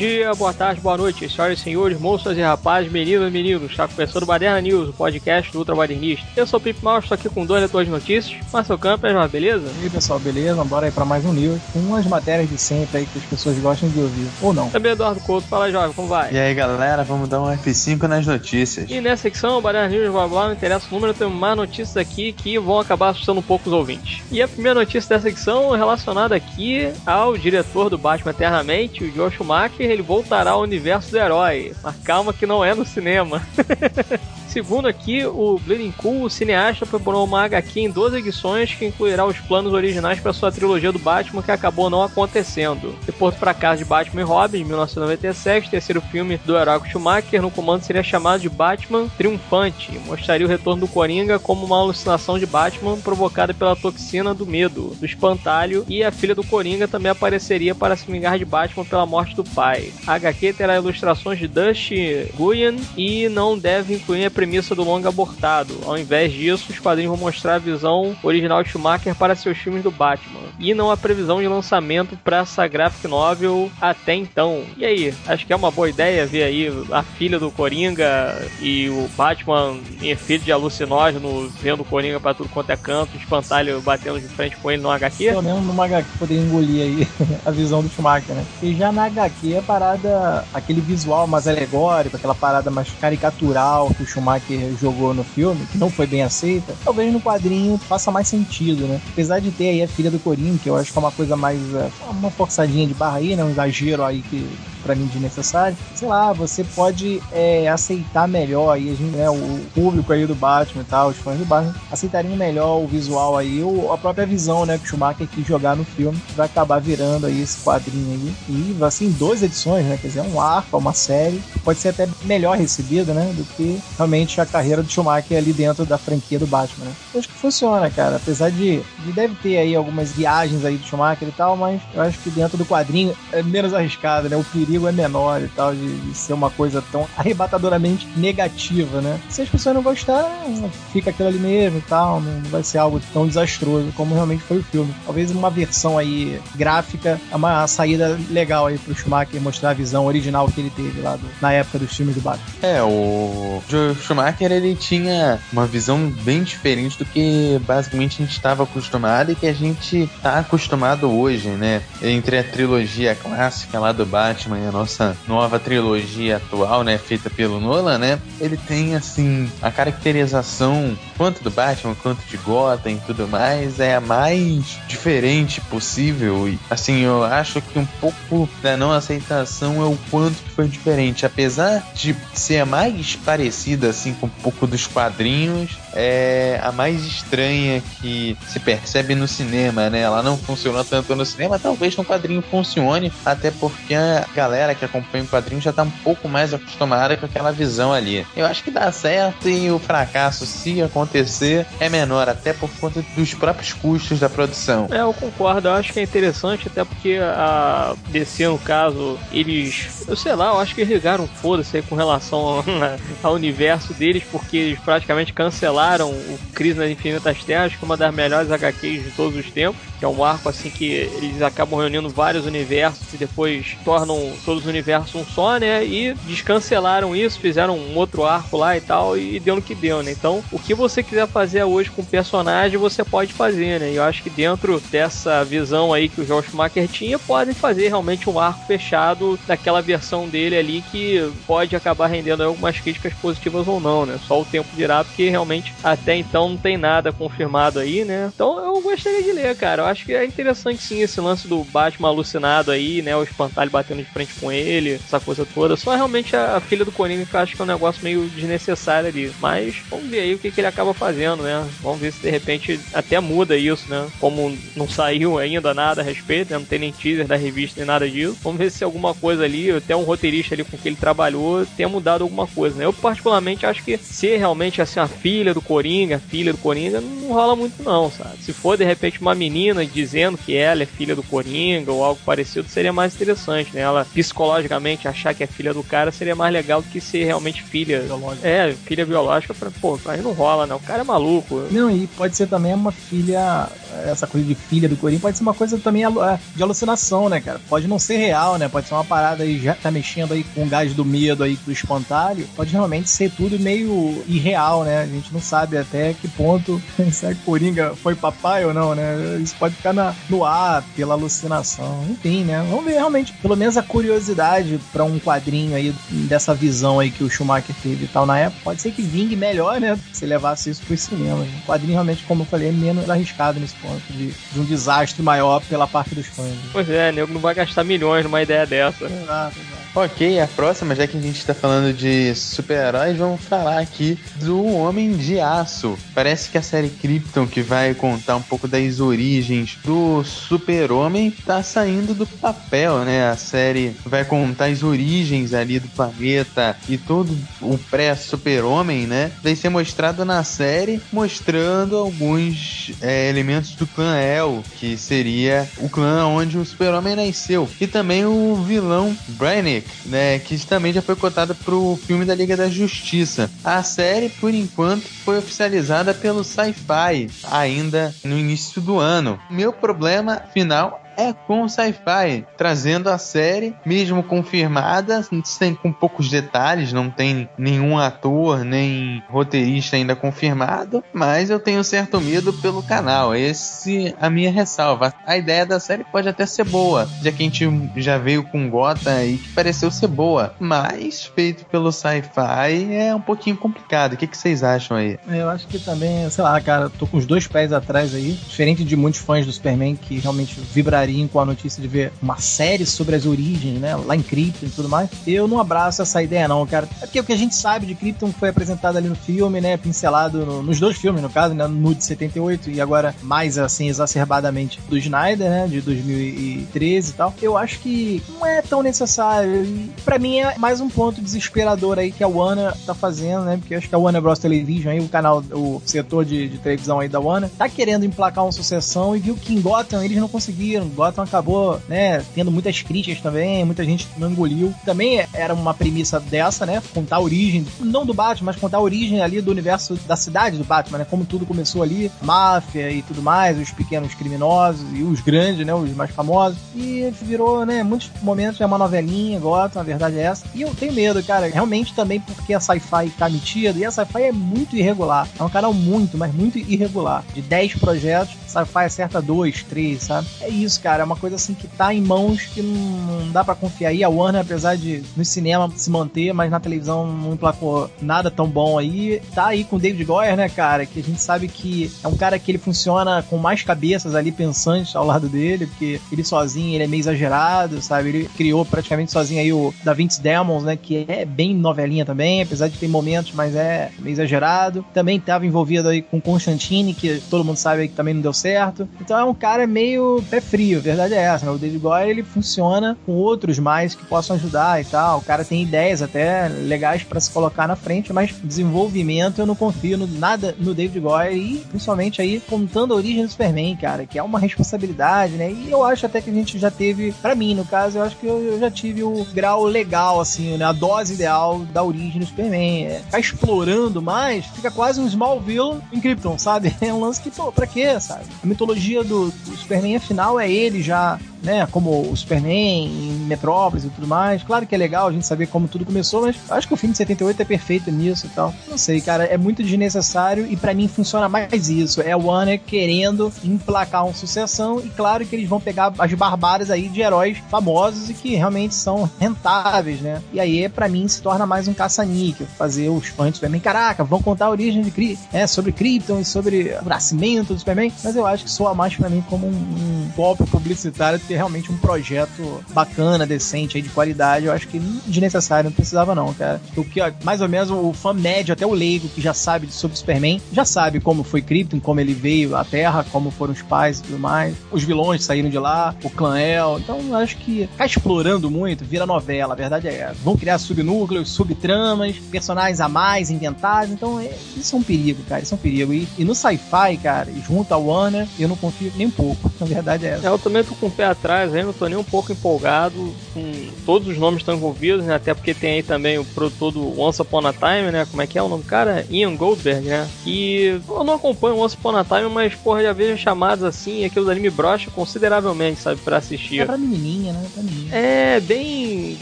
Bom dia, boa tarde, boa noite, senhoras e senhores, moças e rapazes, meninas e meninos. Está começando o Baderna News, o podcast do Ultra Badernista. Eu sou o Pip Mal, estou aqui com dois leitores de notícias. Marcel Campos, mas beleza? E aí, pessoal, beleza? Bora aí para mais um News. Com umas matérias de sempre aí que as pessoas gostam de ouvir, ou não. Também Eduardo Couto, fala jovem, como vai? E aí, galera, vamos dar um F5 nas notícias. E nessa secção, o Baderna News, blá blá, não interessa o número, temos mais notícias aqui que vão acabar assustando um pouco os ouvintes. E a primeira notícia dessa secção é relacionada aqui ao diretor do Batman Eternamente, o Joe Schumacher, ele voltará ao universo do herói. Mas calma que não é no cinema. Segundo aqui, o Bleeding Cool, o cineasta, preparou uma HQ em 12 edições que incluirá os planos originais para sua trilogia do Batman que acabou não acontecendo. Depois do fracasso de Batman e Robin, em 1997, terceiro filme do herói Schumacher, no comando seria chamado de Batman Triunfante. Mostraria o retorno do Coringa como uma alucinação de Batman provocada pela toxina do medo, do espantalho, e a filha do Coringa também apareceria para se vingar de Batman pela morte do pai. A HQ terá ilustrações de Dusty Guyan e não deve incluir a premissa do longa abortado. Ao invés disso, os quadrinhos vão mostrar a visão original de Schumacher para seus filmes do Batman. E não a previsão de lançamento para essa graphic novel até então. E aí, acho que é uma boa ideia ver aí a filha do Coringa e o Batman em efeito de alucinógeno vendo o Coringa para tudo quanto é canto, o espantalho batendo de frente com ele no HQ? Pelo menos numa HQ poderia engolir aí a visão do Schumacher, né? E já na HQ a parada, aquele visual mais alegórico, aquela parada mais caricatural que o Schumacher jogou no filme, que não foi bem aceita, talvez no quadrinho faça mais sentido, né? Apesar de ter aí a filha do Corinho, que eu acho que é uma coisa mais. É, uma forçadinha de barra aí, né? Um exagero aí que para mim desnecessário. Sei lá, você pode é, aceitar melhor aí, gente, né, o público aí do Batman e tal, os fãs do Batman, aceitariam melhor o visual aí, ou a própria visão, né, que o Schumacher quis jogar no filme, vai acabar virando aí esse quadrinho aí. E assim, duas edições, né? Quer dizer, um arco, uma série, pode ser até melhor recebida, né? Do que realmente a carreira do Schumacher ali dentro da franquia do Batman, né? Eu acho que funciona, cara. Apesar de, de deve ter aí algumas viagens aí do Schumacher e tal, mas eu acho que dentro do quadrinho é menos arriscado, né? O perigo perigo é menor e tal, de, de, ser uma coisa tão arrebatadoramente negativa, né? Se as pessoas não gostarem, fica aquilo ali mesmo e tal, não vai ser algo tão desastroso como realmente foi o filme. Talvez uma versão aí gráfica, é uma saída legal aí pro Schumacher mostrar a visão original que ele teve lá do, na época dos filmes do Batman. É, o Schumacher ele tinha uma visão bem diferente do que basicamente a gente estava acostumado e que a gente tá acostumado hoje, né? Entre a trilogia clássica lá do Batman a nossa nova trilogia atual, né, feita pelo Nolan, né, ele tem assim a caracterização quanto do Batman quanto de Gotham e tudo mais é a mais diferente possível. E assim eu acho que um pouco da não aceitação é o quanto que foi diferente, apesar de ser a mais parecida assim com um pouco dos quadrinhos, é a mais estranha que se percebe no cinema, né? Ela não funcionou tanto no cinema, talvez no quadrinho funcione, até porque a galera que acompanha o quadrinho já tá um pouco mais acostumada com aquela visão ali. Eu acho que dá certo e o fracasso, se acontecer, é menor, até por conta dos próprios custos da produção. É, eu concordo, eu acho que é interessante, até porque a DC, no caso, eles, eu sei lá, eu acho que eles ligaram foda-se com relação ao universo deles, porque eles praticamente cancelaram o Crise nas Infinitas Terras, que é uma das melhores HQs de todos os tempos, que é um arco assim que eles acabam reunindo vários universos e depois tornam todos os universos um só, né? E descancelaram isso, fizeram um outro arco lá e tal, e deu no que deu, né? Então, o que você quiser fazer hoje com o personagem, você pode fazer, né? E eu acho que dentro dessa visão aí que o Josh Schumacher tinha, podem fazer realmente um arco fechado daquela versão dele ali que pode acabar rendendo algumas críticas positivas ou não, né? Só o tempo dirá, porque realmente até então não tem nada confirmado aí, né? Então eu gostaria de ler, cara. Eu acho que é interessante sim esse lance do Batman alucinado aí, né? O espantalho batendo de frente com ele, essa coisa toda. Só realmente a filha do Coringa que eu acho que é um negócio meio desnecessário ali. Mas vamos ver aí o que, que ele acaba fazendo, né? Vamos ver se de repente até muda isso, né? Como não saiu ainda nada a respeito, né? não tem nem teaser da revista nem nada disso. Vamos ver se alguma coisa ali, até um roteirista ali com que ele trabalhou, tenha mudado alguma coisa, né? Eu particularmente acho que se realmente assim a filha do Coringa, a filha do Coringa, não rola muito não, sabe? Se for de repente uma menina dizendo que ela é filha do Coringa ou algo parecido seria mais interessante, né? Ela psicologicamente achar que é filha do cara seria mais legal do que ser realmente filha. Biológica. É, filha biológica, pra, pô, aí não rola, né? O cara é maluco. Não, e pode ser também uma filha, essa coisa de filha do Coringa, pode ser uma coisa também é, de alucinação, né, cara? Pode não ser real, né? Pode ser uma parada aí, já tá mexendo aí com o gás do medo aí, do espantalho. Pode realmente ser tudo meio irreal, né? A gente não sabe até que ponto será que Coringa foi papai ou não, né? Isso pode ficar na, no ar pela alucinação. Enfim, né? Vamos ver realmente, pelo menos a curiosidade para um quadrinho aí dessa visão aí que o Schumacher teve e tal na época. Pode ser que vingue melhor, né? Se levasse isso pro cinema. O quadrinho realmente, como eu falei, é menos arriscado nesse ponto de, de um desastre maior pela parte dos fãs. Né? Pois é, nego não vai gastar milhões numa ideia dessa. Exato, exato. Ok, a próxima, já que a gente está falando de super-heróis, vamos falar aqui do Homem de Aço. Parece que a série Krypton, que vai contar um pouco das origens do super-homem, está saindo do papel, né? A série vai contar as origens ali do planeta e todo o pré-super-homem, né? Vai ser mostrado na série, mostrando alguns é, elementos do clã El, que seria o clã onde o super-homem nasceu. E também o vilão Brainiac, né, que também já foi cotada pro filme da Liga da Justiça. A série, por enquanto, foi oficializada pelo Sci-Fi ainda no início do ano. Meu problema final é com sci-fi, trazendo a série, mesmo confirmada, sem, com poucos detalhes, não tem nenhum ator, nem roteirista ainda confirmado, mas eu tenho certo medo pelo canal. Esse a minha ressalva. A ideia da série pode até ser boa, já que a gente já veio com Gota e que pareceu ser boa, mas feito pelo sci-fi é um pouquinho complicado. O que, que vocês acham aí? Eu acho que também, sei lá, cara, tô com os dois pés atrás aí, diferente de muitos fãs do Superman que realmente vibrariam com a notícia de ver uma série sobre as origens, né? Lá em Krypton e tudo mais. Eu não abraço essa ideia, não, cara. É porque o que a gente sabe de Krypton foi apresentado ali no filme, né? Pincelado no, nos dois filmes, no caso, né? No de 78 e agora mais assim, exacerbadamente do Snyder, né? De 2013 e tal. Eu acho que não é tão necessário. E pra mim é mais um ponto desesperador aí que a Warner tá fazendo, né? Porque acho que a Warner Bros. Television aí, o canal, o setor de, de televisão aí da Warner, tá querendo emplacar uma sucessão e viu que em Gotham eles não conseguiram Gotham acabou, né, tendo muitas críticas também, muita gente não engoliu. Também era uma premissa dessa, né, contar a origem, não do Batman, mas contar a origem ali do universo da cidade do Batman, né, como tudo começou ali, máfia e tudo mais, os pequenos criminosos e os grandes, né, os mais famosos. E virou, né, muitos momentos é uma novelinha, Gotham, a verdade é essa. E eu tenho medo, cara, realmente também porque a Sci-Fi tá metida e a Sci-Fi é muito irregular. É um canal muito, mas muito irregular. De 10 projetos, Sci-Fi acerta 2, 3, sabe? É isso, cara. É uma coisa assim que tá em mãos que não, dá para confiar. E a Warner, apesar de no cinema se manter, mas na televisão não emplacou nada tão bom aí. Tá aí com o David Goyer, né, cara? Que a gente sabe que é um cara que ele funciona com mais cabeças ali pensantes ao lado dele, porque ele sozinho ele é meio exagerado, sabe? Ele criou praticamente sozinho aí o Da Vinci Demons, né? Que é bem novelinha também, apesar de ter momentos, mas é meio exagerado. Também estava envolvido aí com Constantine, que todo mundo sabe que também não deu certo. Então é um cara meio pé frio a verdade é essa, né? O David Goyer, ele funciona com outros mais que possam ajudar e tal. O cara tem ideias até legais para se colocar na frente, mas desenvolvimento eu não confio no, nada no David Goyer e principalmente aí contando a origem do Superman, cara, que é uma responsabilidade, né? E eu acho até que a gente já teve, para mim, no caso, eu acho que eu, eu, já tive o grau legal, assim, né? A dose ideal da origem do Superman. É, ficar explorando mais, fica quase um Smallville em Krypton, sabe? É um lance que, pô, pra quê, sabe? A mitologia do, do Superman, afinal, é ele ele já né, como o Superman Metrópolis e tudo mais. Claro que é legal a gente saber como tudo começou, mas acho que o filme de 78 é perfeito nisso e tal. Não sei, cara, é muito desnecessário e para mim funciona mais isso. É o Warner querendo emplacar uma sucessão e claro que eles vão pegar as barbárias aí de heróis famosos e que realmente são rentáveis, né? E aí, para mim, se torna mais um caça-níquel, fazer os fãs do Superman. Caraca, vão contar a origem de Krypton, é, sobre Krypton e sobre o nascimento do Superman, mas eu acho que soa mais para mim como um, um golpe publicitário ter realmente um projeto bacana, decente, aí, de qualidade. Eu acho que desnecessário, não precisava não, cara. O que, mais ou menos, o fã médio, até o leigo, que já sabe sobre Superman, já sabe como foi Krypton, como ele veio à Terra, como foram os pais e tudo mais. Os vilões saíram de lá, o clã El. Então, eu acho que ficar explorando muito vira novela. A verdade é essa. Vão criar subnúcleos, subtramas, personagens a mais inventados. Então, é, isso é um perigo, cara. Isso é um perigo. E, e no sci-fi, cara, junto a Warner, eu não confio nem um pouco. A verdade é essa. É, eu também tô com o pé atrás, aí não tô nem um pouco empolgado com todos os nomes estão envolvidos, né? Até porque tem aí também o produtor do Once Upon a Time, né? Como é que é o nome do cara? Ian Goldberg, né? E eu não acompanho Once Upon a Time, mas, porra, já vejo chamadas assim, e aqueles anime brocha consideravelmente, sabe, pra assistir. É pra menininha, né? Pra menininha. É, bem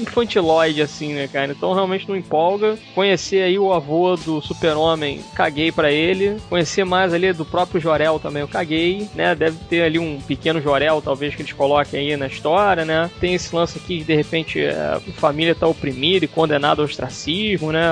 infantiloide, assim, né, cara? Então realmente não empolga. Conhecer aí o avô do super-homem, caguei para ele. Conhecer mais ali do próprio Jorel também, eu caguei, né? Deve ter ali um pequeno Jorel, talvez, que eles coloquem aí na história, né? Tem esse lance aqui de, de repente, a família tá oprimida e condenada ao ostracismo, né?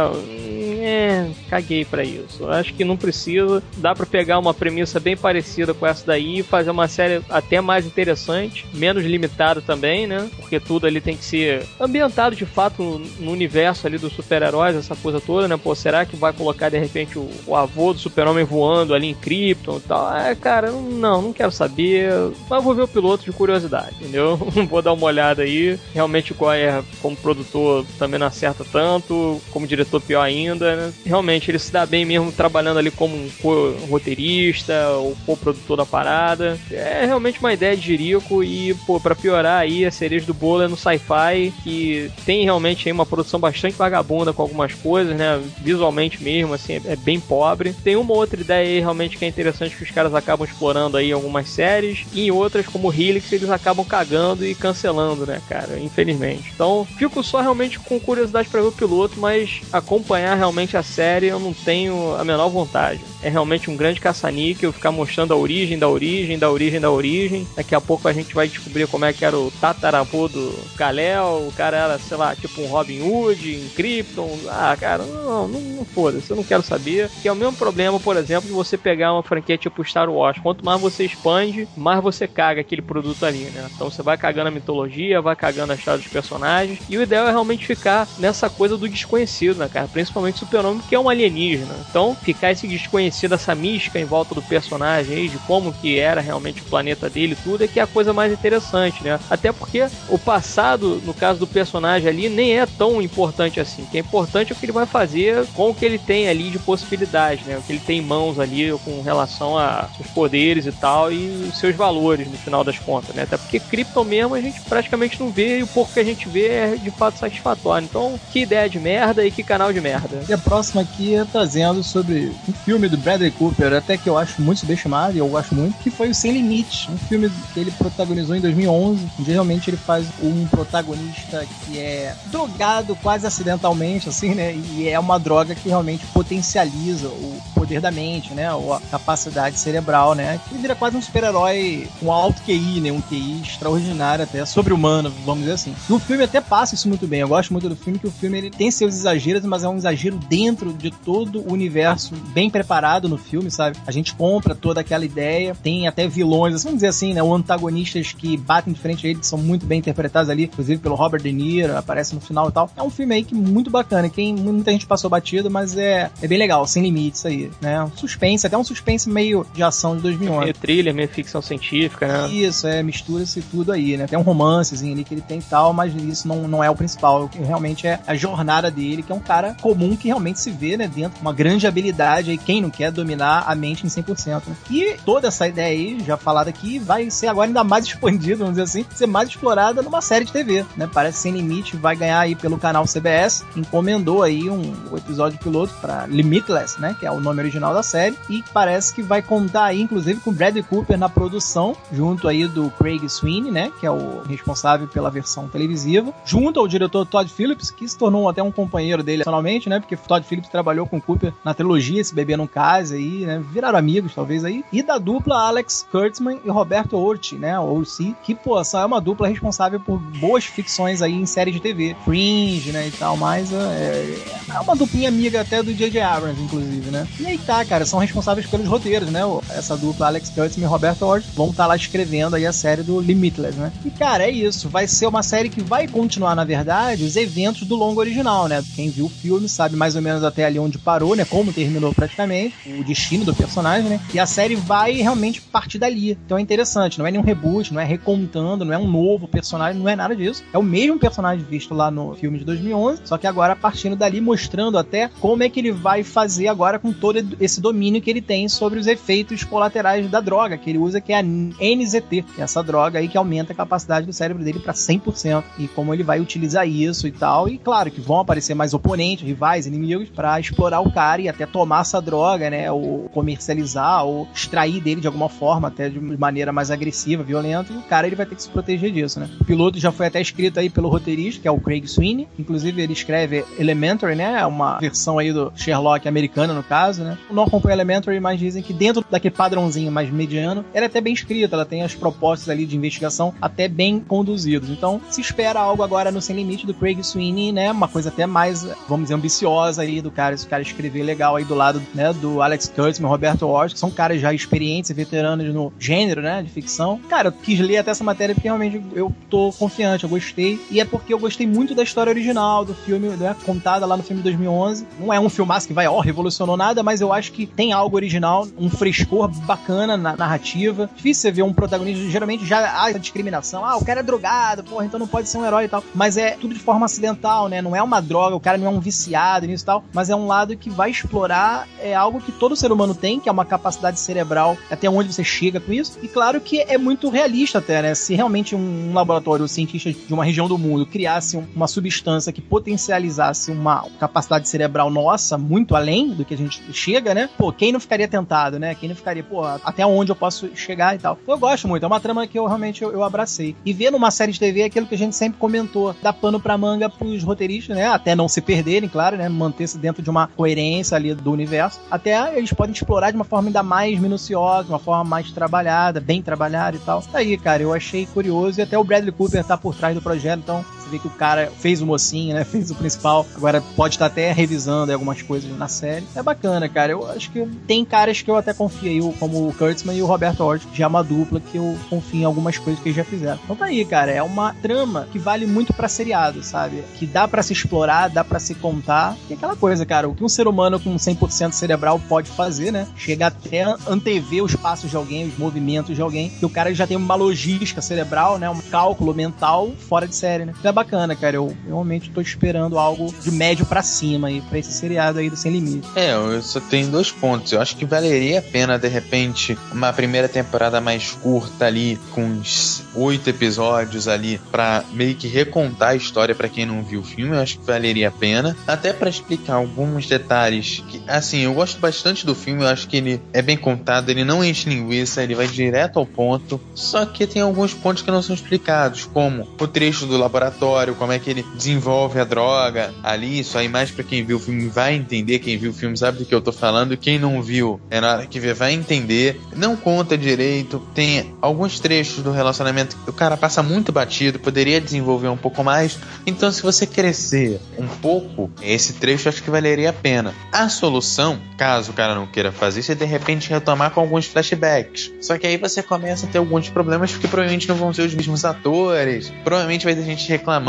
É, caguei para isso. Acho que não precisa. Dá para pegar uma premissa bem parecida com essa daí e fazer uma série até mais interessante, menos limitada também, né? Porque tudo ali tem que ser ambientado de fato no, universo ali dos super-heróis, essa coisa toda, né? Pô, será que vai colocar de repente o, o avô do super-homem voando ali em Krypton e tal? É, cara, não, não quero saber. Mas vou ver o piloto de curiosidade, entendeu? vou dar uma olhada aí. Realmente o Goyer, como produtor, também não acerta tanto, como diretor, pior ainda, né? Realmente ele se dá bem mesmo trabalhando ali como um roteirista ou co-produtor da parada. É realmente uma ideia de Jerico e, pô, pra piorar aí, a cereja do bolo é no sci-fi, que tem realmente aí uma produção bastante vagabunda com algumas coisas, né? Visualmente mesmo, assim, é bem pobre. Tem uma outra ideia aí realmente que é interessante que os caras acabam explorando aí em algumas séries, e em outras, como Helix, eles acabam cagando e cancelando, né, cara? Infelizmente. Então, fico só realmente com curiosidade para ver o piloto, mas acompanhar realmente a série eu não tenho a menor vontade. É realmente um grande caça-níquel, ficar mostrando a origem da origem, da origem da origem. Daqui a pouco a gente vai descobrir como é que era o tataravô do Kal-El, o cara era, sei lá, tipo um Robin Hood em Krypton. Ah, cara, não, não, não foda-se, eu não quero saber. Que é o mesmo problema, por exemplo, de você pegar uma franquia tipo Star Wars. Quanto mais você expande, mais você caga aquele produto ali, né? Então você vai cagando a mitologia, vai cagando a história dos personagens. E o ideal é realmente ficar nessa coisa do desconhecido, né, cara? Principalmente o super-homem, que é um alienígena. Então, ficar esse desconhecido, essa mística em volta do personagem aí, de como que era realmente o planeta dele tudo, é que é a coisa mais interessante, né? Até porque o passado, no caso do personagem ali, nem é tão importante assim. O que é importante é o que ele vai fazer com o que ele tem ali de possibilidade, né? O que ele tem em mãos ali com relação a seus poderes e tal e os seus valores no final das contas, né? Até porque Krypton mesmo a gente praticamente não vê e o pouco que a gente vê é de fato satisfatório. Então, que ideia de merda e que canal de merda. A próxima aqui é trazendo sobre um filme do Bradley Cooper, até que eu acho muito subestimado e eu gosto muito, que foi o Sem Limites, um filme que ele protagonizou em 2011, onde realmente ele faz um protagonista que é drogado quase acidentalmente, assim, né? E é uma droga que realmente potencializa o poder da mente, né? Ou a capacidade cerebral, né? Ele vira quase um super-herói com alto QI, né? Um QI extraordinário até, sobre-humano, vamos dizer assim. E o filme até passa isso muito bem. Eu gosto muito do filme, que o filme ele tem seus exageros, mas é um exagero dentro de todo o universo bem preparado no filme, sabe? A gente compra toda aquela ideia, tem até vilões, assim, vamos dizer assim, né? O antagonistas que batem de frente a ele, que são muito bem interpretados ali, inclusive pelo Robert De Niro, aparece no final e tal. É um filme aí que muito bacana, quem muita gente passou batido, mas é, é bem legal, sem limites aí, né? Um suspense, até um suspense meio de ação de 2011. Meio thriller, meio ficção científica, né? Isso, é, mistura-se tudo aí, né? Tem um romancezinho ali que ele tem e tal, mas isso não, não é o principal, o que realmente é a jornada dele, que é um cara comum que realmente se vê, né, dentro de uma grande habilidade aí, quem não quer dominar a mente em 100%. Né? E toda essa ideia aí, já falada aqui, vai ser agora ainda mais expandida, vamos dizer assim, ser mais explorada numa série de TV, né? Parece Sem Limite vai ganhar aí pelo canal CBS, encomendou aí um, um episódio piloto para Limitless, né, que é o nome original da série, e parece que vai contar aí, inclusive, com Bradley Cooper na produção, junto aí do Craig Sweeney, né, que é o responsável pela versão televisiva, junto ao diretor Todd Phillips, que se tornou até um companheiro dele personalmente, né, porque Todd Phillips trabalhou com Cooper na trilogia Esse Bebê Não Cai, base aí, né? Viraram amigos, talvez aí. E da dupla Alex Kurtzman e Roberto Orti, né? O Orsi, que, pô, é uma dupla responsável por boas ficções aí em série de TV. Fringe, né? E tal, mas é, é uma duplinha amiga até do J.J. Abrams, inclusive, né? E aí tá, cara, são responsáveis pelos roteiros, né? Essa dupla Alex Kurtzman e Roberto Orti vão estar tá lá escrevendo aí a série do Limitless, né? E, cara, é isso. Vai ser uma série que vai continuar, na verdade, os eventos do longo original, né? Quem viu o filme sabe mais ou menos até ali onde parou, né? Como terminou praticamente, o destino do personagem, né? E a série vai realmente partir dali. Então é interessante, não é nenhum reboot, não é recontando, não é um novo personagem, não é nada disso. É o mesmo personagem visto lá no filme de 2011, só que agora partindo dali, mostrando até como é que ele vai fazer agora com todo esse domínio que ele tem sobre os efeitos colaterais da droga que ele usa, que é a NZT, que é essa droga aí que aumenta a capacidade do cérebro dele para 100%. E como ele vai utilizar isso e tal. E claro que vão aparecer mais oponentes, rivais, inimigos, para explorar o cara e até tomar essa droga, né? Ou comercializar, ou extrair dele de alguma forma, até de maneira mais agressiva, violenta. E o cara ele vai ter que se proteger disso, né? O piloto já foi até escrito aí pelo roteirista, que é o Craig Sweeney. Inclusive, ele escreve Elementary, né? É uma versão aí do Sherlock americano, no caso, né? Não acompanho Elementary, mas dizem que dentro daquele padrãozinho mais mediano, ela é até bem escrita, ela tem as propostas ali de investigação até bem conduzidos. Então, se espera algo agora no Sem Limite do Craig Sweeney, né? Uma coisa até mais, vamos dizer, ambiciosa aí do cara, esse cara escrever legal aí do lado, né, do Alex Kurtzman, Roberto Walsh, que são caras já experientes e veteranos no gênero, né, de ficção. Cara, eu quis ler até essa matéria porque realmente eu tô confiante, eu gostei. E é porque eu gostei muito da história original do filme, né, contada lá no filme de 2011. Não é um filmaço que vai, ó, revolucionou nada, mas eu acho que tem algo original, um frescor bacana na narrativa. Difícil você ver um protagonista, geralmente já há discriminação. Ah, o cara é drogado, porra, então não pode ser um herói e tal. Mas é tudo de forma acidental, né? Não é uma droga, o cara não é um viciado nisso e tal. Mas é um lado que vai explorar é algo que todo ser humano tem, que é uma capacidade cerebral, até onde você chega com isso. E claro que é muito realista até, né? Se realmente um laboratório, um cientista de uma região do mundo criasse uma substância que potencializasse uma capacidade cerebral nossa, muito além do que a gente chega, né? Pô, quem não ficaria tentado, né? Quem não ficaria, pô, até onde eu posso chegar e tal. Eu gosto muito, é uma trama que eu realmente eu, eu abracei. E ver numa série de TV é aquilo que a gente sempre comentou, dá pano pra manga pros roteiristas, né? Até não se perderem, claro, né? Manter-se dentro de uma coerência ali do universo. Até eles podem explorar de uma forma ainda mais minuciosa, uma forma mais trabalhada, bem trabalhada e tal. Aí, cara, eu achei curioso e até o Bradley Cooper tá por trás do projeto, então vê que o cara fez o mocinho, né? Fez o principal. Agora pode estar até revisando algumas coisas na série. É bacana, cara. Eu acho que tem caras que eu até confio aí, como o Kurtzman e o Roberto que já é uma dupla que eu confio em algumas coisas que eles já fizeram. Então tá aí, cara. É uma trama que vale muito para seriado, sabe? Que dá para se explorar, dá para se contar. E aquela coisa, cara, o que um ser humano com 100% cerebral pode fazer, né? Chega até antever os passos de alguém, os movimentos de alguém, que o cara já tem uma logística cerebral, né? Um cálculo mental fora de série, né? Então é bacana, cara. Eu realmente tô esperando algo de médio para cima aí, pra esse seriado aí do Sem Limite. É, eu só tenho dois pontos. Eu acho que valeria a pena, de repente, uma primeira temporada mais curta ali, com uns oito episódios ali, pra meio que recontar a história para quem não viu o filme. Eu acho que valeria a pena. Até para explicar alguns detalhes que, assim, eu gosto bastante do filme. Eu acho que ele é bem contado, ele não enche linguiça, ele vai direto ao ponto. Só que tem alguns pontos que não são explicados, como o trecho do laboratório, como é que ele desenvolve a droga ali. Isso aí mais para quem viu o filme vai entender. Quem viu o filme sabe do que eu tô falando. Quem não viu, é na hora que vê, vai entender. Não conta direito. Tem alguns trechos do relacionamento que o cara passa muito batido, poderia desenvolver um pouco mais. Então, se você crescer um pouco, esse trecho acho que valeria a pena. A solução, caso o cara não queira fazer isso, é de repente retomar com alguns flashbacks. Só que aí você começa a ter alguns problemas porque provavelmente não vão ser os mesmos atores. Provavelmente vai ter gente reclamando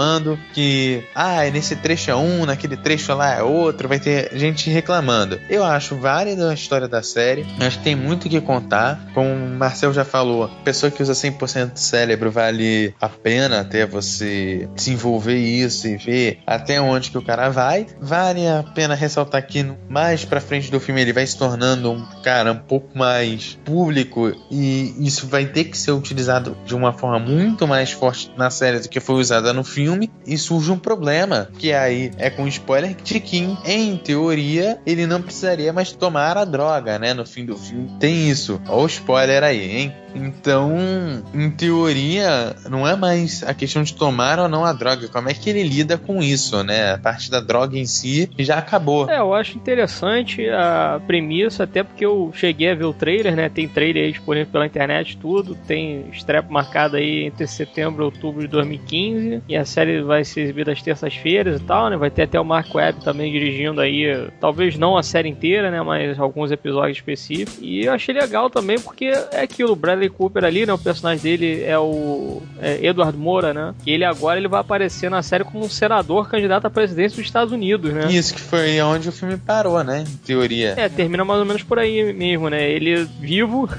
que, ah, nesse trecho é um, naquele trecho lá é outro. Vai ter gente reclamando. Eu acho válida a história da série. Acho que tem muito que contar. Como o Marcel já falou, pessoa que usa 100% do cérebro vale a pena até você desenvolver isso e ver até onde que o cara vai. Vale a pena ressaltar que mais pra frente do filme ele vai se tornando um cara um pouco mais público e isso vai ter que ser utilizado de uma forma muito mais forte na série do que foi usada no filme e surge um problema que aí é com spoiler de que em teoria ele não precisaria mais tomar a droga, né? No fim do filme tem isso. Olha o spoiler aí, hein? Então, em teoria, não é mais a questão de tomar ou não a droga, como é que ele lida com isso, né? A parte da droga em si já acabou. É, eu acho interessante a premissa, até porque eu cheguei a ver o trailer, né? Tem trailer aí disponível pela internet, tudo. Tem estreia marcada aí entre setembro e outubro de 2015. E a série vai ser exibida às terças-feiras e tal, né? Vai ter até o Mark Webb também dirigindo aí, talvez não a série inteira, né? Mas alguns episódios específicos. E eu achei legal também porque é aquilo, o Bradley Cooper ali, né? O personagem dele é o é Edward Moura, né? E ele agora ele vai aparecer na série como um senador candidato à presidência dos Estados Unidos, né? Isso que foi onde o filme parou, né? Em teoria. É, termina mais ou menos por aí mesmo, né? Ele vivo,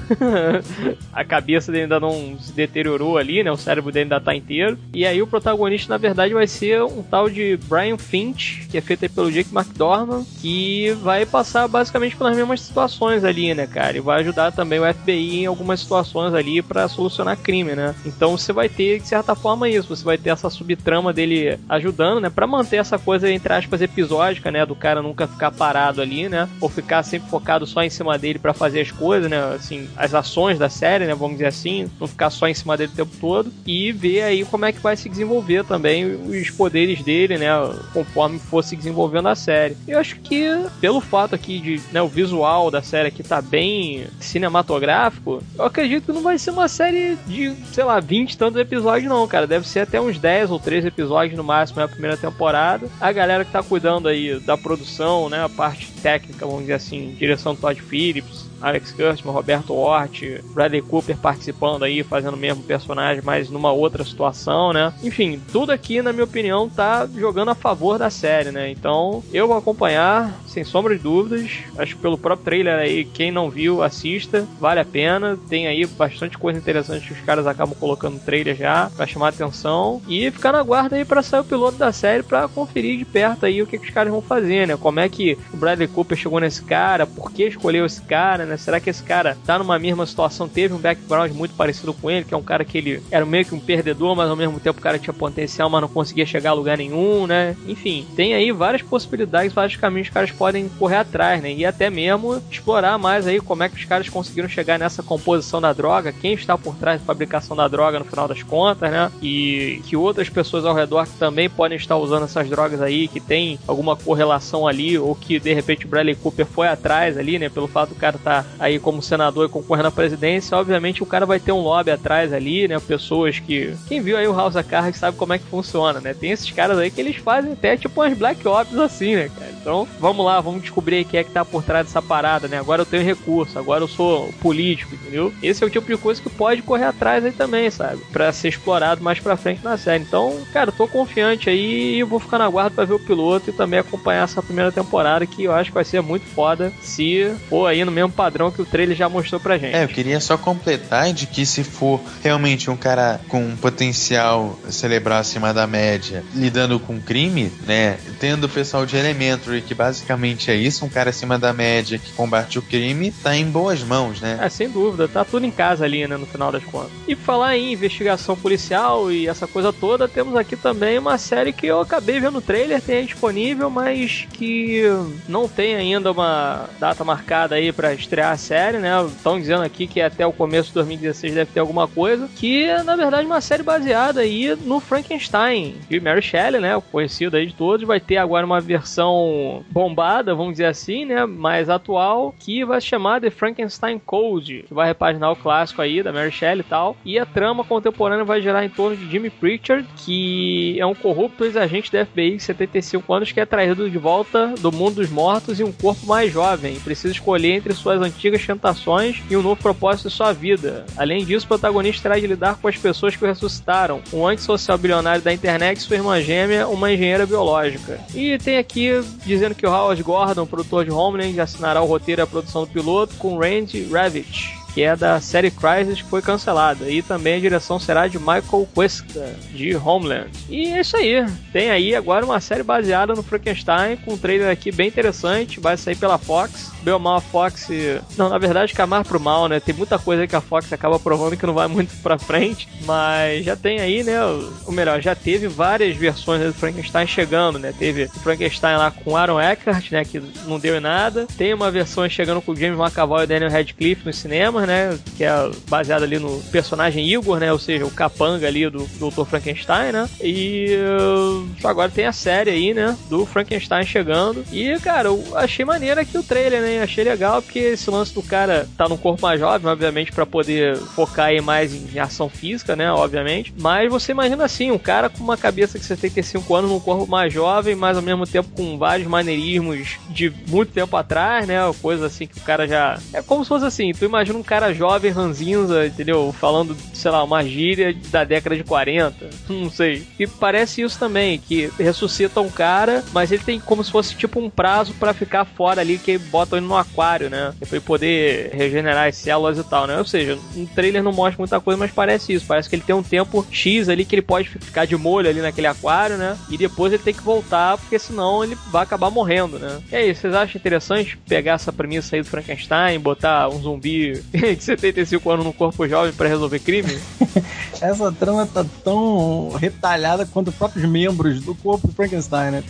a cabeça dele ainda não se deteriorou ali, né? O cérebro dele ainda tá inteiro. E aí o protagonista, na verdade, vai ser um tal de Brian Finch, que é feito pelo Jake McDormand, que vai passar basicamente pelas mesmas situações ali, né, cara? E vai ajudar também o FBI em algumas situações ali para solucionar crime, né? Então você vai ter, de certa forma, isso. Você vai ter essa subtrama dele ajudando, né? Pra manter essa coisa, entre aspas, episódica, né? Do cara nunca ficar parado ali, né? Ou ficar sempre focado só em cima dele para fazer as coisas, né? Assim, as ações da série, né? Vamos dizer assim. Não ficar só em cima dele o tempo todo. E ver aí como é que vai se desenvolver também os poderes dele, né? Conforme for se desenvolvendo a série. Eu acho que, pelo fato aqui de, né? O visual da série aqui tá bem cinematográfico, eu acredito que não vai ser uma série de, sei lá, 20 tantos episódios, não, cara. Deve ser até uns 10 ou 13 episódios no máximo na primeira temporada. A galera que tá cuidando aí da produção, né? A parte técnica, vamos dizer assim, direção do Todd Phillips, Alex Kurtzman, Roberto Hort, Bradley Cooper participando aí, fazendo o mesmo personagem, mas numa outra situação, né? Enfim, tudo aqui, na minha opinião, tá jogando a favor da série, né? Então, eu vou acompanhar, sem sombra de dúvidas. Acho que pelo próprio trailer aí, quem não viu, assista, vale a pena. Tem aí bastante coisa interessante que os caras acabam colocando no trailer já, pra chamar atenção. E ficar na guarda aí pra sair o piloto da série pra conferir de perto aí o que, que os caras vão fazer, né? Como é que o Bradley Cooper chegou nesse cara, por que escolheu esse cara, né? Né? Será que esse cara tá numa mesma situação, teve um background muito parecido com ele, que é um cara que ele era meio que um perdedor, mas ao mesmo tempo o cara tinha potencial, mas não conseguia chegar a lugar nenhum, né? Enfim, tem aí várias possibilidades, vários caminhos que os caras podem correr atrás, né? E até mesmo explorar mais aí como é que os caras conseguiram chegar nessa composição da droga, quem está por trás da fabricação da droga no final das contas, né? E que outras pessoas ao redor que também podem estar usando essas drogas aí, que tem alguma correlação ali, ou que de repente o Bradley Cooper foi atrás ali, né? Pelo fato do cara tá aí como senador e concorrendo à presidência, obviamente o cara vai ter um lobby atrás ali, né? Pessoas que. Quem viu aí o House of Cards sabe como é que funciona, né? Tem esses caras aí que eles fazem até tipo umas Black Ops assim, né, cara? Então, vamos lá, vamos descobrir quem é que tá por trás dessa parada, né? Agora eu tenho recurso, agora eu sou político, entendeu? Esse é o tipo de coisa que pode correr atrás aí também, sabe? Pra ser explorado mais pra frente na série. Então, cara, eu tô confiante aí e vou ficar na guarda pra ver o piloto e também acompanhar essa primeira temporada que eu acho que vai ser muito foda se for aí no mesmo padrão padrão que o trailer já mostrou pra gente. É, eu queria só completar de que se for realmente um cara com um potencial cerebral acima da média, lidando com crime, né, tendo o pessoal de Elementary, que basicamente é isso, um cara acima da média que combate o crime, tá em boas mãos, né? É, sem dúvida, tá tudo em casa ali, né, no final das contas. E falar em investigação policial e essa coisa toda, temos aqui também uma série que eu acabei vendo no trailer, tem aí disponível, mas que não tem ainda uma data marcada aí para estrear estrear a série, né? Estão dizendo aqui que até o começo de 2016 deve ter alguma coisa. Que é, na verdade, uma série baseada aí no Frankenstein de Mary Shelley, né? O conhecido aí de todos. Vai ter agora uma versão bombada, vamos dizer assim, né? Mais atual, que vai se chamar The Frankenstein Code, que vai repaginar o clássico aí da Mary Shelley e tal. E a trama contemporânea vai gerar em torno de Jimmy Pritchard, que é um corrupto ex-agente da FBI de 75 anos que é traído de volta do mundo dos mortos e um corpo mais jovem. Precisa escolher entre suas antigas tentações e um novo propósito de sua vida. Além disso, o protagonista terá de lidar com as pessoas que o ressuscitaram, um antissocial bilionário da internet e sua irmã gêmea, uma engenheira biológica. E tem aqui dizendo que o Howard Gordon, produtor de Homeland, assinará o roteiro e a produção do piloto com Randy Ravitch que é da série Crisis, foi cancelada. E também a direção será de Michael Cuesta, de Homeland. E é isso aí. Tem aí agora uma série baseada no Frankenstein, com um trailer aqui bem interessante. Vai sair pela Fox. Bem ou mal a Fox. Não, na verdade, camar pro mal, né? Tem muita coisa que a Fox acaba provando que não vai muito pra frente. Mas já tem aí, né? Ou melhor, já teve várias versões do Frankenstein chegando, né? Teve o Frankenstein lá com Aaron Eckhart, né? Que não deu em nada. Tem uma versão chegando com James McAvoy e Daniel Radcliffe no cinema Igor, né? Que é baseado ali no personagem Igor, né? Ou seja, o capanga ali do Dr. Frankenstein, né? E uh, agora tem a série aí, né? Do Frankenstein chegando. E, cara, eu achei maneiro aqui o trailer, né? Achei legal porque esse lance do cara tá num corpo mais jovem, obviamente, para poder focar aí mais em ação física, né? Obviamente. Mas você imagina assim, um cara com uma cabeça de 75 anos num corpo mais jovem, mas ao mesmo tempo com vários maneirismos de muito tempo atrás, né? Coisa assim que o cara já. É como se fosse assim, tu imagina um cara jovem, ranzinza, entendeu? Falando, sei lá, uma gíria da década de 40. Não sei. E parece isso também, que ressuscita um cara, mas ele tem como se fosse tipo um prazo para ficar fora ali, que bota ele no aquário, né? Pra ele poder regenerar as células e tal, né? Ou seja, um trailer não mostra muita coisa, mas parece isso. Parece que ele tem um tempo X ali que ele pode ficar de molho ali naquele aquário, né? E depois ele tem que voltar, porque senão ele vai acabar morrendo, né? E aí, vocês acham interessante pegar essa premissa aí do Frankenstein, botar um zumbi de 75 anos no corpo jovem para resolver crime? essa trama tá tão retalhada quanto os próprios membros do corpo do Frankenstein, né?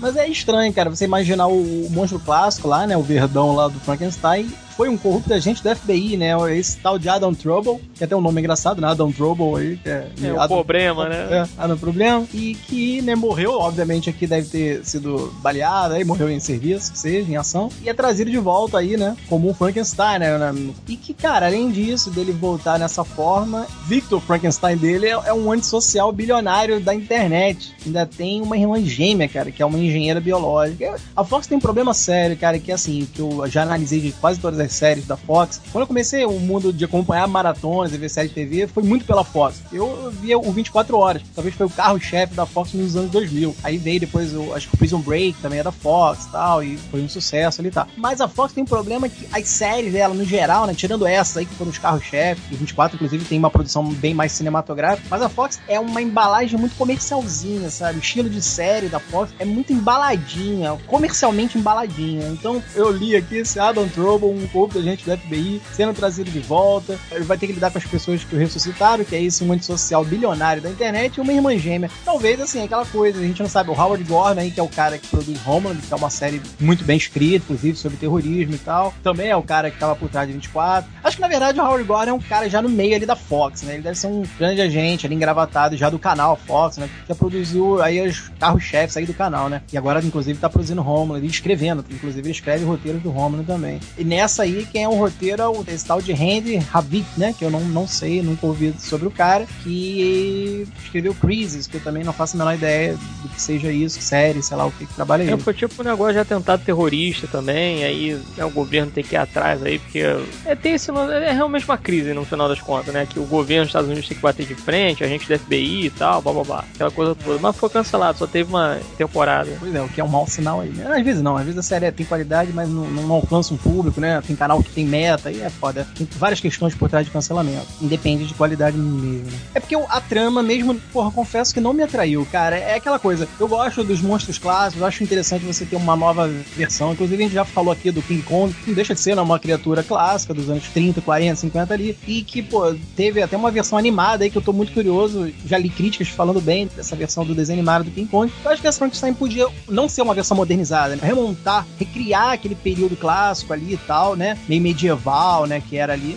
Mas é estranho, cara, você imaginar o monstro clássico lá, né? O verdão lá do Frankenstein foi um corrupto agente do FBI, né? Esse tal de Adam Trouble, que até um nome engraçado, né? Adam Trouble aí, que é. É um problema, né? É, Adam Problema. E que, né, morreu, obviamente, aqui deve ter sido baleado, aí morreu em serviço, que seja, em ação. E é trazido de volta aí, né? Como um Frankenstein, né? E que, cara, além disso, dele voltar nessa forma, Victor Frankenstein dele é, é um antissocial bilionário da internet. Ainda tem uma irmã gêmea, cara, que é uma engenheira biológica. A Fox tem um problema sério, cara, que é assim, que eu já analisei de quase todas as séries da Fox. Quando eu comecei o mundo de acompanhar maratonas e ver série de TV, foi muito pela Fox. Eu via o 24 Horas, talvez foi o carro-chefe da Fox nos anos 2000. Aí veio depois, o, acho que o Prison Break também é da Fox e tal, e foi um sucesso ali tá. Mas a Fox tem um problema que as séries dela, no geral, né, tirando essas aí que foram os carros-chefe, o 24 inclusive tem uma produção bem mais cinematográfica, mas a Fox é uma embalagem muito comercialzinha, sabe? O estilo de série da Fox é muito embaladinha, comercialmente embaladinha. Então eu li aqui esse Adam Trouble, um corpo da gente do FBI sendo trazido de volta. Ele vai ter que lidar com as pessoas que o ressuscitaram, que é esse mundo social bilionário da internet, e uma irmã gêmea. Talvez, assim, aquela coisa, a gente não sabe, o Howard Gordon aí, que é o cara que produz Homeland, que é uma série muito bem escrita, inclusive, sobre terrorismo e tal. Também é o cara que tava por trás de 24. Acho que, na verdade, o Howard Gordon é um cara já no meio ali da Fox, né? Ele deve ser um grande agente ali, engravatado já do canal Fox, né? Que já produziu aí os carros-chefes aí do canal, né? E agora, inclusive, tá produzindo Homeland e escrevendo. Inclusive, ele escreve roteiros do Homeland também. E nessa aí, quem é o roteiro é o esse tal de Randy Havik, né? Que eu não, não sei, nunca ouvi sobre o cara, que escreveu Crisis, que eu também não faço a menor ideia do que seja isso, série, sei lá o que, que trabalha aí. É, foi tipo um negócio de atentado terrorista também, aí né, o governo tem que ir atrás aí, porque é, tem esse, é realmente uma crise no final das contas, né? Que o governo dos Estados Unidos tem que bater de frente, a gente do FBI e tal, blá blá blá, aquela coisa toda. Mas foi cancelado, só teve uma temporada. Pois é, o que é um mau sinal aí. Né? Às vezes não, às vezes a série tem qualidade, mas não, não alcança um público, né? Tem canal que tem meta, aí é foda. Tem várias questões por trás de cancelamento. Independe de qualidade mesmo. Né? É porque a trama mesmo, porra, confesso que não me atraiu, cara. É aquela coisa. Eu gosto dos monstros clássicos, acho interessante você ter uma nova versão. Inclusive, a gente já falou aqui do King Kong, que não deixa de ser né, uma criatura clássica dos anos 30, 40, 50 ali. E que, pô, teve até uma versão animada aí que eu tô muito curioso. Já li críticas falando bem dessa versão do desenho animado do King Kong. Eu acho que essa Frankenstein podia não ser uma versão modernizada, né? remontar, recriar aquele período clássico ali e tal, né? Meio medieval, né? Que era ali.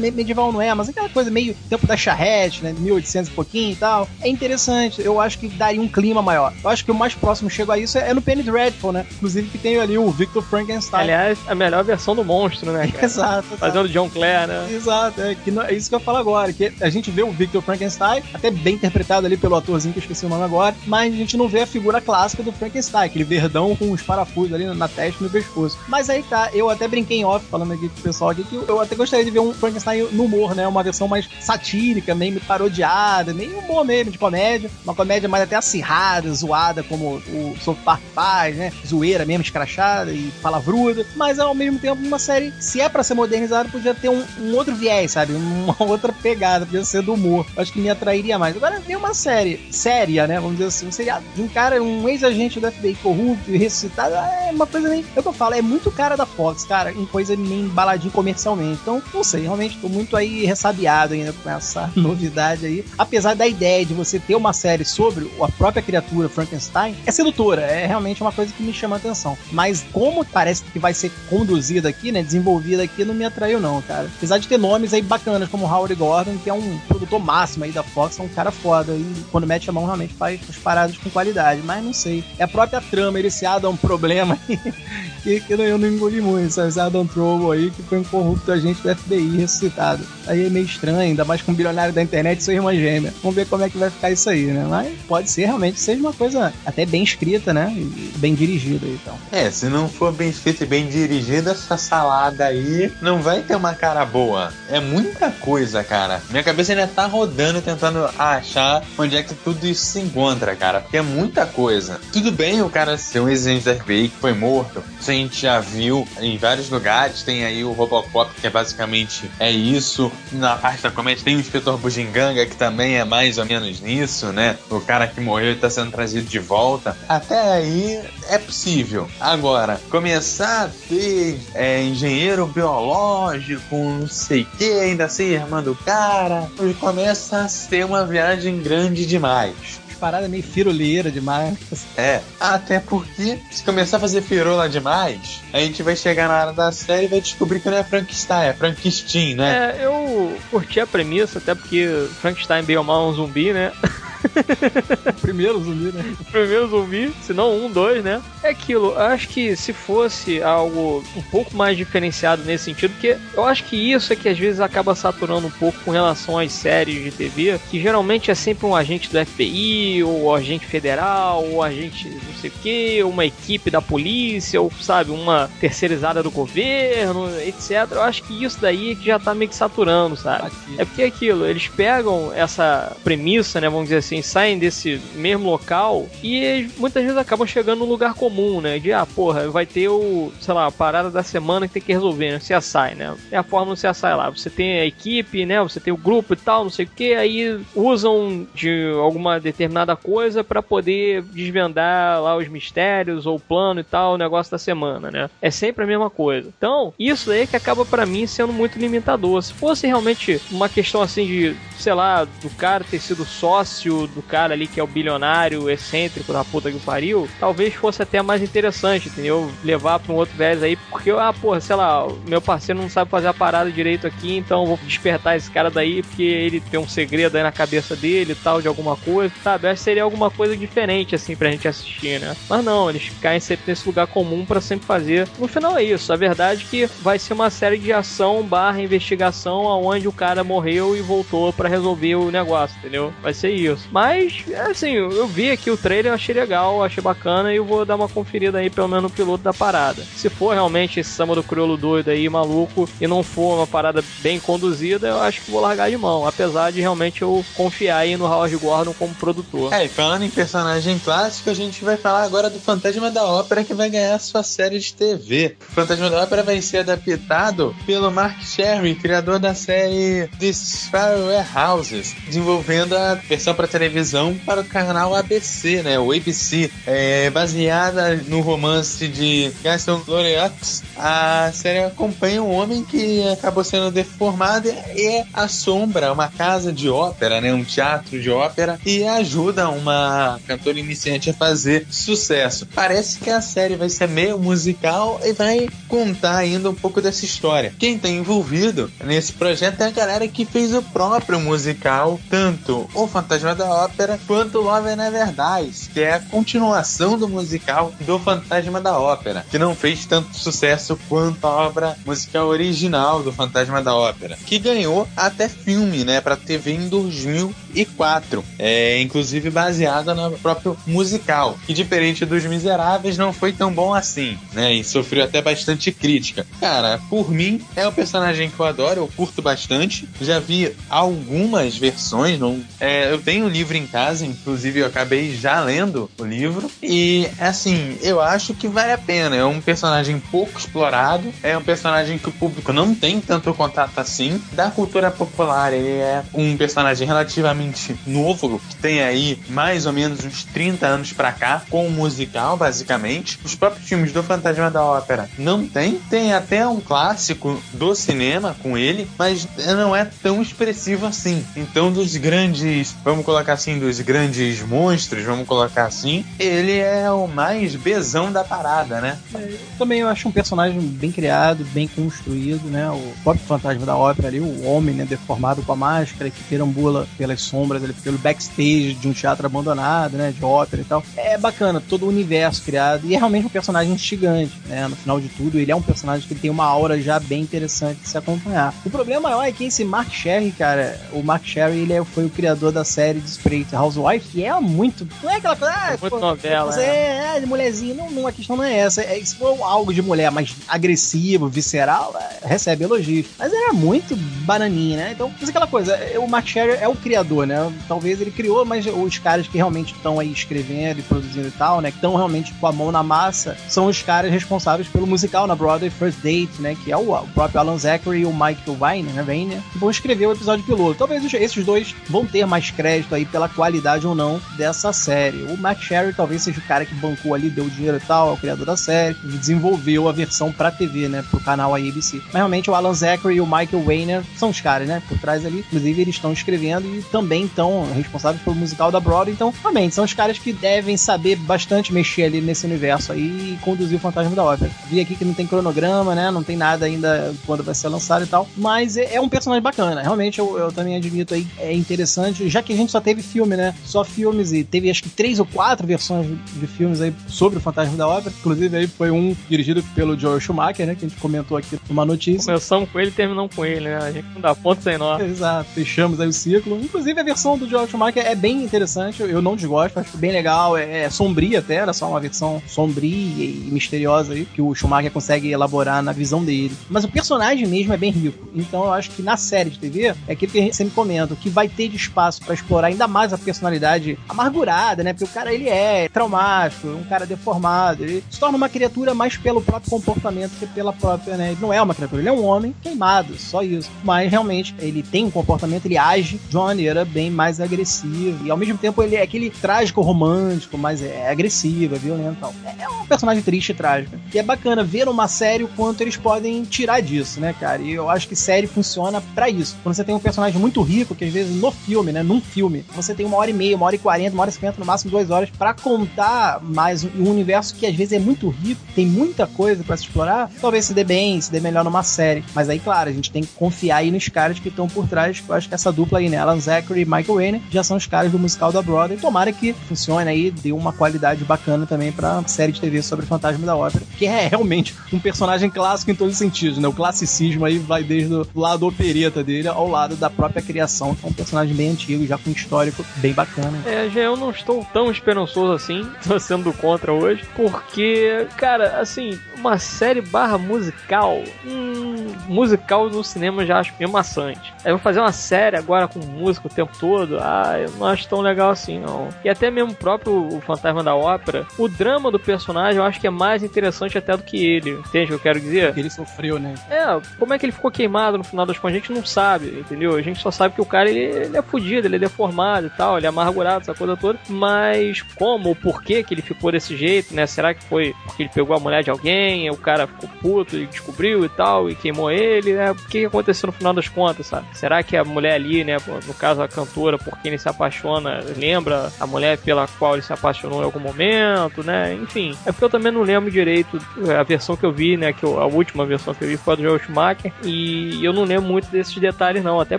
Medieval não é, mas aquela coisa meio tempo da charrete, né? 1800 e pouquinho e tal. É interessante. Eu acho que daria um clima maior. Eu acho que o mais próximo chego a isso é no Penny Dreadful, né? Inclusive que tem ali o Victor Frankenstein. Aliás, a melhor versão do monstro, né? Cara? exato, exato. Fazendo John Clare, né? Exato. É, que não, é isso que eu falo agora. Que a gente vê o Victor Frankenstein, até bem interpretado ali pelo atorzinho que eu esqueci o nome agora, mas a gente não vê a figura clássica do Frankenstein, aquele verdão com os parafusos ali na testa e no pescoço. Mas aí tá, eu até brinquei em off falando aqui com o pessoal aqui que eu até gostaria de ver um Frankenstein no humor, né? Uma versão mais satírica, meio parodiada, meio humor mesmo, de comédia. Uma comédia mais até acirrada, zoada, como o South Park faz, né? Zoeira mesmo, escrachada e palavruda. Mas ao mesmo tempo, uma série, se é para ser modernizada, podia ter um, um, outro viés, sabe? Uma outra pegada, podia ser do humor. Acho que me atrairia mais. Agora, ver uma série séria, né? Vamos dizer assim, um seriado de um cara, um ex-agente do FBI corrupto e ressuscitado, é uma coisa nem. É eu falo, é muito cara da Fox, cara, em coisa meio embaladinho comercialmente. Então, não sei, realmente Tô muito aí ressabiado ainda com essa novidade aí. Apesar da ideia de você ter uma série sobre a própria criatura Frankenstein, é sedutora, é realmente uma coisa que me chama a atenção. Mas como parece que vai ser conduzida aqui, né, desenvolvida aqui, não me atraiu não, cara. Apesar de ter nomes aí bacanas como Howard Gordon, que é um produtor máximo aí da Fox, é um cara foda. E quando mete a mão, realmente faz as paradas com qualidade. Mas não sei. É a própria trama, se é um problema que, que eu não engoli muito, sabe? Esse Adam aí, que foi um corrupto agente do FBI ressuscitado. Aí é meio estranho, ainda mais com um bilionário da internet e sua irmã gêmea. Vamos ver como é que vai ficar isso aí, né? Mas pode ser realmente seja uma coisa até bem escrita, né? E bem dirigida então. É, se não for bem escrita e bem dirigida, essa salada aí não vai ter uma cara boa. É muita coisa, cara. Minha cabeça ainda tá rodando tentando achar onde é que tudo isso se encontra, cara. Porque é muita coisa. Tudo bem o cara ser um exigente da FBI que foi morto. A gente já viu em vários lugares. Tem aí o Robocop, que é basicamente é isso. Na parte da comédia tem o Inspetor Bujinganga, que também é mais ou menos nisso, né? O cara que morreu e tá sendo trazido de volta. Até aí é possível. Agora, começar a ter é, engenheiro biológico, não sei o que, ainda ser irmã do cara, começa a ser uma viagem grande demais parada meio firuleira demais. É, até porque se começar a fazer firula demais, a gente vai chegar na hora da série e vai descobrir que não é Frankenstein, é Frankenstein, né? É, eu curti a premissa, até porque Frankenstein bem ou mal é um zumbi, né? primeiro zumbi, né? O primeiro zumbi, se não um, dois, né? É aquilo, acho que se fosse algo um pouco mais diferenciado nesse sentido, porque eu acho que isso é que às vezes acaba saturando um pouco com relação às séries de TV, que geralmente é sempre um agente do FBI, ou agente federal, ou agente não sei o que, uma equipe da polícia, ou sabe, uma terceirizada do governo, etc. Eu acho que isso daí é que já tá meio que saturando, sabe? É porque é aquilo, eles pegam essa premissa, né, vamos dizer assim, saem desse mesmo local e muitas vezes acabam chegando num lugar comum, né? De, ah, porra, vai ter o, sei lá, a parada da semana que tem que resolver, né? CSI, né? É a forma do CSI lá. Você tem a equipe, né? Você tem o grupo e tal, não sei o que, aí usam de alguma determinada coisa para poder desvendar lá os mistérios ou o plano e tal, o negócio da semana, né? É sempre a mesma coisa. Então, isso aí que acaba para mim sendo muito limitador. Se fosse realmente uma questão assim de, sei lá, do cara ter sido sócio do cara ali que é o bilionário excêntrico da puta que pariu, talvez fosse até mais interessante, entendeu? Levar pra um outro velho aí, porque, ah, porra, sei lá, meu parceiro não sabe fazer a parada direito aqui, então vou despertar esse cara daí porque ele tem um segredo aí na cabeça dele e tal, de alguma coisa, sabe? Acho que seria alguma coisa diferente, assim, pra gente assistir, né? Mas não, eles caem sempre nesse lugar comum para sempre fazer. No final é isso, a verdade é que vai ser uma série de ação barra investigação aonde o cara morreu e voltou para resolver o negócio, entendeu? Vai ser isso. Mas, assim, eu vi aqui o trailer, achei legal, achei bacana e eu vou dar uma conferida aí, pelo menos no piloto da parada. Se for realmente esse samba do crioulo doido aí, maluco, e não for uma parada bem conduzida, eu acho que vou largar de mão. Apesar de realmente eu confiar aí no Howard Gordon como produtor. É, e falando em personagem clássico, a gente vai falar agora do Fantasma da Ópera que vai ganhar sua série de TV. O Fantasma da Ópera vai ser adaptado pelo Mark Sherry, criador da série This Fairway Houses, desenvolvendo a versão para televisão para o canal ABC, né? O ABC. É baseada no romance de Gaston Loriox. A série acompanha um homem que acabou sendo deformado e assombra uma casa de ópera, né? Um teatro de ópera e ajuda uma cantora iniciante a fazer sucesso. Parece que a série vai ser meio musical e vai contar ainda um pouco dessa história. Quem está envolvido nesse projeto é a galera que fez o próprio musical, tanto O Fantasma da Ópera quanto Love Never Dies, que é a continuação do musical do Fantasma da Ópera, que não fez tanto sucesso quanto a obra musical original do Fantasma da Ópera, que ganhou até filme, né, para TV em 2004, é inclusive baseada no próprio musical, que diferente dos Miseráveis não foi tão bom assim, né, e sofreu até bastante crítica. Cara, por mim é um personagem que eu adoro, eu curto bastante, já vi algumas versões, não, é, eu tenho um livro em casa, inclusive eu acabei já lendo o livro. E assim, eu acho que vale a pena. É um personagem pouco explorado, é um personagem que o público não tem tanto contato assim. Da cultura popular, ele é um personagem relativamente novo, que tem aí mais ou menos uns 30 anos pra cá, com um musical, basicamente. Os próprios filmes do Fantasma da Ópera não tem. Tem até um clássico do cinema com ele, mas não é tão expressivo assim. Então, dos grandes, vamos colocar assim, dos grandes monstros, vamos colocar assim, ele é o mais bezão da parada, né? É, também eu acho um personagem bem criado, bem construído, né? O próprio fantasma da ópera ali, o homem, né, deformado com a máscara, que perambula pelas sombras, ali, pelo backstage de um teatro abandonado, né, de ópera e tal. É bacana, todo o universo criado, e é realmente um personagem instigante, né? No final de tudo, ele é um personagem que tem uma aura já bem interessante de se acompanhar. O problema maior é que esse Mark Sherry, cara, o Mark Sherry, ele é, foi o criador da série de Sprayed Housewife, que é muito. Não é aquela coisa. Ah, é muito pô, novela. Você é, é, mulherzinha. Não, não, a questão não é essa. É, se for algo de mulher mais agressivo, visceral, é, recebe elogios. Mas era muito bananinha, né? Então, mas aquela coisa, o Mark Sherry é o criador, né? Talvez ele criou, mas os caras que realmente estão aí escrevendo e produzindo e tal, né? Que estão realmente com a mão na massa, são os caras responsáveis pelo musical na Broadway First Date, né? Que é o, o próprio Alan Zachary e o Michael Vine, né? Vane, que vão escrever o episódio piloto. Talvez esses dois vão ter mais crédito aí pela qualidade ou não dessa série. O Matt Sherry talvez seja o cara que bancou ali, deu dinheiro e tal, é o criador da série, e desenvolveu a versão pra TV, né? Pro canal ABC. Mas realmente o Alan Zachary e o Michael Weiner são os caras, né? Por trás ali. Inclusive, eles estão escrevendo e também estão responsáveis pelo musical da Broadway. Então, realmente, são os caras que devem saber bastante mexer ali nesse universo aí e conduzir o Fantasma da Ópera. Vi aqui que não tem cronograma, né? Não tem nada ainda quando vai ser lançado e tal. Mas é, é um personagem bacana. Realmente, eu, eu também admito aí, é interessante, já que a gente só teve filme, né? Só filmes e teve acho que três ou quatro versões de filmes aí sobre o Fantasma da Ópera. Inclusive aí foi um dirigido pelo Joel Schumacher, né? Que a gente comentou aqui numa notícia. Começamos com ele e terminamos com ele, né? A gente não dá ponto sem nó. Exato, fechamos aí o ciclo. Inclusive a versão do Joel Schumacher é bem interessante, eu não desgosto, acho bem legal, é, é sombria até, era só uma versão sombria e misteriosa aí, que o Schumacher consegue elaborar na visão dele. Mas o personagem mesmo é bem rico, então eu acho que na série de TV é aquilo que a gente sempre comenta, que vai ter de espaço para explorar ainda mais a personalidade amargurada, né? Porque o cara ele é traumático, um cara deformado, ele se torna uma criatura mais pelo próprio comportamento que pela própria, né? Ele não é uma criatura, ele é um homem queimado, só isso. Mas realmente ele tem um comportamento, ele age de uma maneira bem mais agressiva e ao mesmo tempo ele é aquele trágico romântico, mas é agressivo, é violento, tal. É um personagem triste e trágico. E é bacana ver uma série o quanto eles podem tirar disso, né, cara? E eu acho que série funciona para isso. Quando você tem um personagem muito rico, que às vezes no filme, né, num filme, você tem uma hora e meia, uma hora e quarenta, uma hora e cinquenta, no máximo duas horas, para contar mais um universo que às vezes é muito rico, tem muita coisa para se explorar, talvez se dê bem, se dê melhor numa série. Mas aí, claro, a gente tem que confiar aí nos caras que estão por trás, eu acho que essa dupla aí, né, Alan Zachary e Michael Wayne, já são os caras do musical da Broadway. Tomara que funcione aí, dê uma qualidade bacana também pra série de TV sobre Fantasma da Ópera, que é realmente um personagem clássico em todos os sentidos, né? O classicismo aí vai desde o lado opereta dele ao lado da própria criação, que é um personagem bem antigo, já com um histórico bem bacana. É, já eu não estou tão esperançoso assim, sendo contra hoje, porque, cara, assim, uma série barra musical, hum, musical no cinema eu já acho meio maçante. Aí vou fazer uma série agora com música o tempo todo, ah, eu não acho tão legal assim, não. E até mesmo o próprio o Fantasma da Ópera, o drama do personagem eu acho que é mais interessante até do que ele, entende o que eu quero dizer? Ele sofreu, né? É, como é que ele ficou queimado no final das contas, a gente não sabe, entendeu? A gente só sabe que o cara, ele, ele é fudido, ele é deformado e tal, ele é amargurado, essa coisa toda, mas como, o porquê que ele ficou desse jeito, né? Será que foi porque ele pegou a mulher de alguém, o cara ficou puto e descobriu e tal, e queimou ele, né? O que aconteceu no final das contas, sabe? Será que a mulher ali, né, no caso a cantora, por quem ele se apaixona, lembra a mulher pela qual ele se apaixonou em algum momento, né? Enfim, é porque eu também não lembro direito a versão que eu vi, né, que eu, a última versão que eu vi foi a do Joel Schumacher, e eu não lembro muito desses detalhes não, até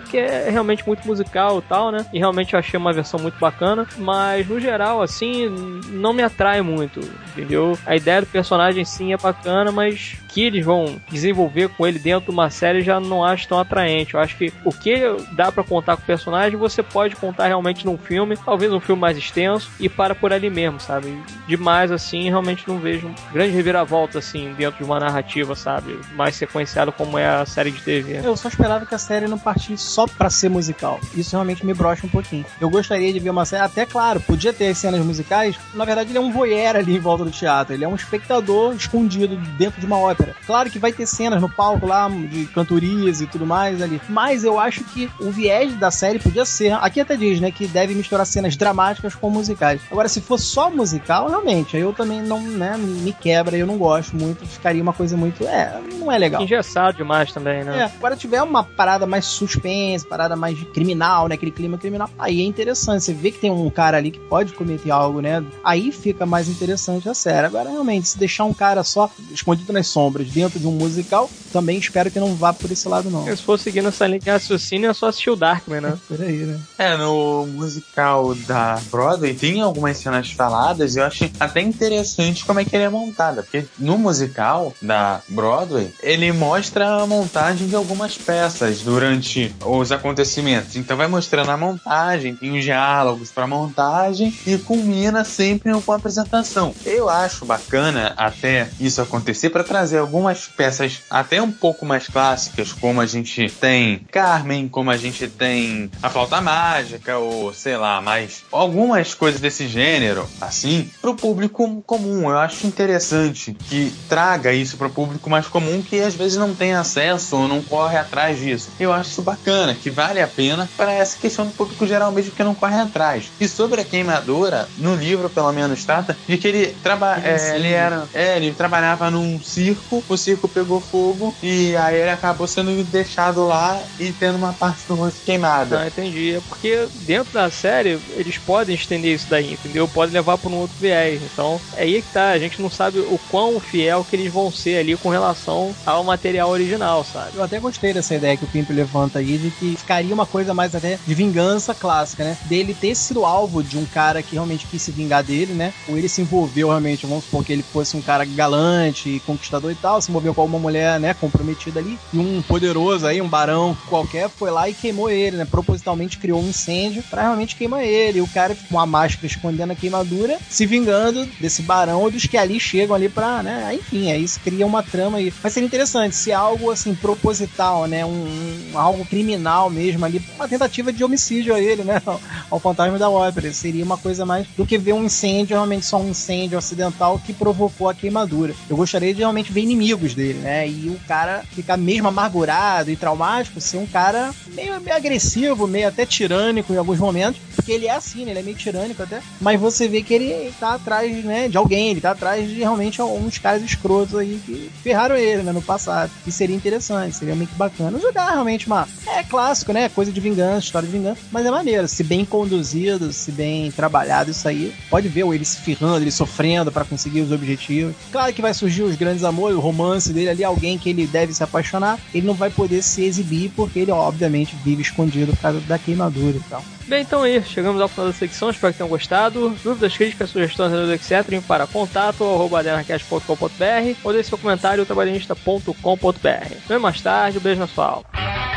porque é realmente muito musical e tal, né? E realmente eu achei uma versão muito bacana, mas no geral, assim, não me atrai muito, entendeu? A ideia do personagem sim é bacana, mas que eles vão desenvolver com ele dentro de uma série já não acho tão atraente. Eu acho que o que dá para contar com o personagem, você pode contar realmente num filme, talvez um filme mais extenso, e para por ali mesmo, sabe? Demais assim, realmente não vejo um grande reviravolta assim dentro de uma narrativa, sabe? Mais sequenciado como é a série de TV. Eu só esperava que a série não partisse só para ser musical. Isso realmente me brocha um pouquinho. Eu gostaria de ver uma série, até claro, podia ter cenas musicais. Na verdade, ele é um voyeur ali em volta do teatro. Ele é um espectador escondido dentro de uma ópera. Claro que vai ter cenas no palco lá de cantorias e tudo mais ali. Mas eu acho que o viés da série podia ser. Aqui até diz, né, que deve misturar cenas dramáticas com musicais. Agora, se for só musical, realmente, aí eu também não, né, me quebra, eu não gosto muito. Ficaria uma coisa muito. É, não é legal. Engessado demais também, né? É, agora tiver uma parada mais suspense, parada mais criminal, né? Aquele clima criminal, aí é interessante. Você vê que tem um cara ali que pode cometer algo, né? Aí fica mais interessante a série. Agora, realmente, se deixar um cara só escondido nas sombras dentro de um musical, também espero que não vá por esse lado, não. Se for seguindo essa linha de raciocínio, é só assistir o Darkman, né? por aí, né? É, no musical da Broadway tem algumas cenas faladas e eu acho até interessante como é que ele é montada. Porque no musical da Broadway, ele mostra a montagem de algumas peças durante os acontecimentos. Então vai mostrando a montagem, tem os diálogos para montagem e culmina sempre com a apresentação. Eu acho bacana até isso acontecer para trazer algumas peças até um pouco mais clássicas, como a gente tem Carmen, como a gente tem a Flauta Mágica, ou sei lá, mais algumas coisas desse gênero, assim, pro público comum. Eu acho interessante que traga isso pro público mais comum que às vezes não tem acesso ou não corre atrás disso. Eu acho isso bacana, que vale a pena para essa questão do público geral mesmo que não corre atrás. E sobre a queimadura, no livro pelo menos trata de que ele trabalha, é, ele era, é, ele trabalhava num circo, o circo pegou fogo e aí ele acabou sendo deixado lá e tendo uma parte do rosto queimada. Ah, entendi. É porque dentro da série eles podem estender isso daí, entendeu? Podem levar para um outro viés. Então é aí que tá. A gente não sabe o quão fiel que eles vão ser ali com relação ao material original, sabe? Eu até gostei dessa ideia que o Pimp levanta aí de que ficaria uma coisa mais até de vingança clássica, né? Dele ter sido alvo de um cara que realmente quis se vingar dele, né? Ou ele se envolveu realmente, vamos supor que ele fosse um cara galante, conquistador e tal, se envolveu com uma mulher, né, comprometida ali, e um poderoso aí, um barão qualquer, foi lá e queimou ele, né? Propositalmente criou um incêndio para realmente queimar ele. E o cara com a máscara escondendo a queimadura, se vingando desse barão ou dos que ali chegam ali pra, né? Enfim, aí isso cria uma trama aí. Mas seria interessante se algo assim proposital, né? Um, um algo criminal mesmo ali, uma tentativa de homicídio a ele, né? Ao, ao fantasma da ópera. Seria uma coisa mais do que ver um incêndio, realmente só um incêndio acidental que provocou a queimadura. Eu gostaria de realmente ver inimigos dele, né? E o cara ficar mesmo amargurado e traumático, ser um cara meio, meio agressivo, meio até tirânico em alguns momentos, porque ele é assim, né? Ele é meio tirânico até, mas você vê que ele tá atrás, né, de alguém, ele tá atrás de realmente uns caras escrotos aí que ferraram ele, né, no passado. E seria interessante, seria meio que bacana. Jogar realmente uma. É clássico, né? Coisa de vingança, história de vingança, mas é maneiro. Se bem conduzido, se bem trabalhado, isso aí, pode ver ele se ferrando, ele sofrendo para conseguir os objetivos. Claro que vai surgir os grandes amores, o romance dele ali, alguém que ele deve se apaixonar, ele não vai poder se exibir porque ele, obviamente, vive escondido por causa da queimadura e tal. Bem, então é isso. Chegamos ao final da secção. Espero que tenham gostado. Dúvidas, críticas, sugestões, etc. para contato adenacast.com.br ou deixe seu comentário trabalhista.com.br. Vem mais tarde. Um beijo na sua alma.